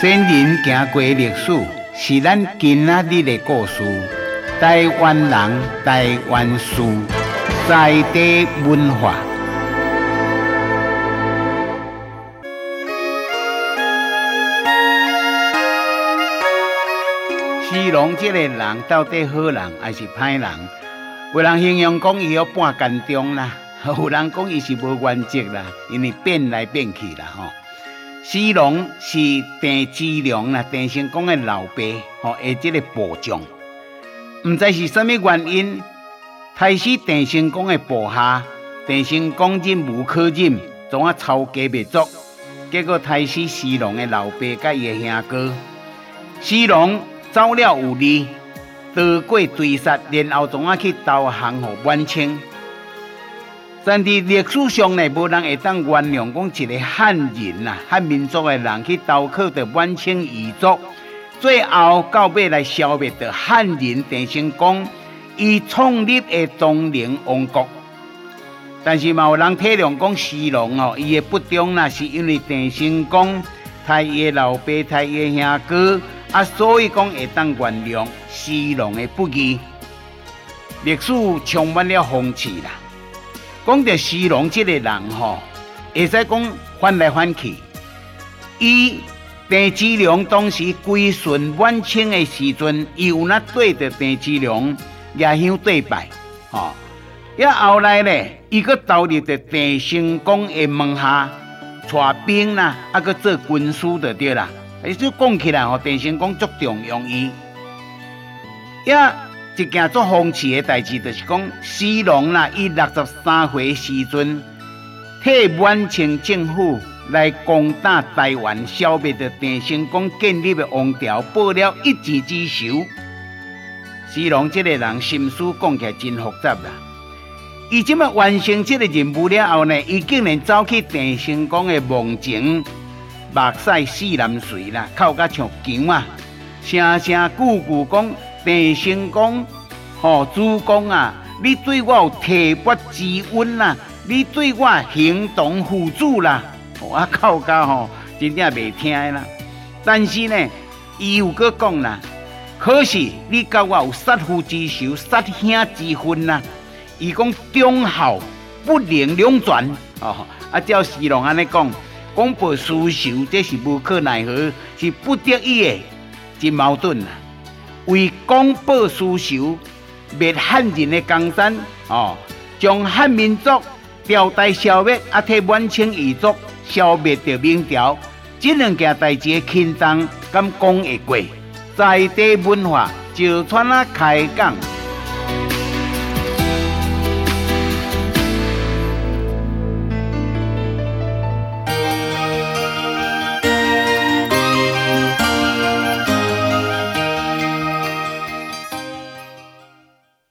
先人行过历史，是咱今仔日的故事。台湾人，台湾事，在地文化。西龙这个人到底好人还是歹人？有人形容讲伊有半干中啦，有人讲伊是无原则啦，因为变来变去啦吼。西龙是郑芝龙啦，郑成功的老爸吼，而这个部将，唔知是什么原因，太师郑成功的部下，郑成功忍无可忍，总啊抄家灭族，结果太师西龙的老爸甲伊的兄哥，西龙走了有理，得过追杀，然后总啊去投降给满清。但伫历史上呢，无人会当原谅讲一个汉人呐、汉民族的人去投靠着满清遗族，最后到尾来消灭着汉人郑成功，伊创立的东宁王国。但是嘛，有人体谅讲西龙哦，伊的不忠呐，是因为郑成功杀伊的老爸，杀伊的兄哥，啊，所以讲会当原谅西龙的不义。历史充满了讽刺啦。讲到西龙这个人吼，会使讲翻来翻去。伊郑芝龙当时归顺满清的时阵，伊有那对着郑芝龙夜香对拜，吼。也后来呢，伊搁投入着郑成功的门下，带兵啦，啊，搁做军师的对啦。伊就讲起来吼，郑成功足重用伊，也。一件做讽刺的代志，就是讲西龙啦，伊六十三岁时阵，替满清政府来攻打台湾，消灭着郑成功建立的王朝，报了一箭之仇。西龙这个人心思讲起来真复杂啦。伊这么完成这个任务了后呢，伊竟然走去郑成功的墓前，目屎四南水啦，哭甲像姜啊，声声句句讲。郑成功，吼主公啊！你对我有提拔之恩啦，你对我行动辅助啦，我靠家吼真正袂听的啦。但是呢，伊有阁讲啦，可是你甲我有杀父之仇、杀兄之恨啦。伊讲忠孝不能两全哦。啊，照西龙安尼讲，讲报私仇，这是无可奈何，是不得已的，真矛盾啦。为广报私仇，灭汉人的江山哦，将汉民族朝代消灭，啊，替满清遗族消灭掉明朝，这两件代志轻松敢讲会过？在地文化就传啊开讲。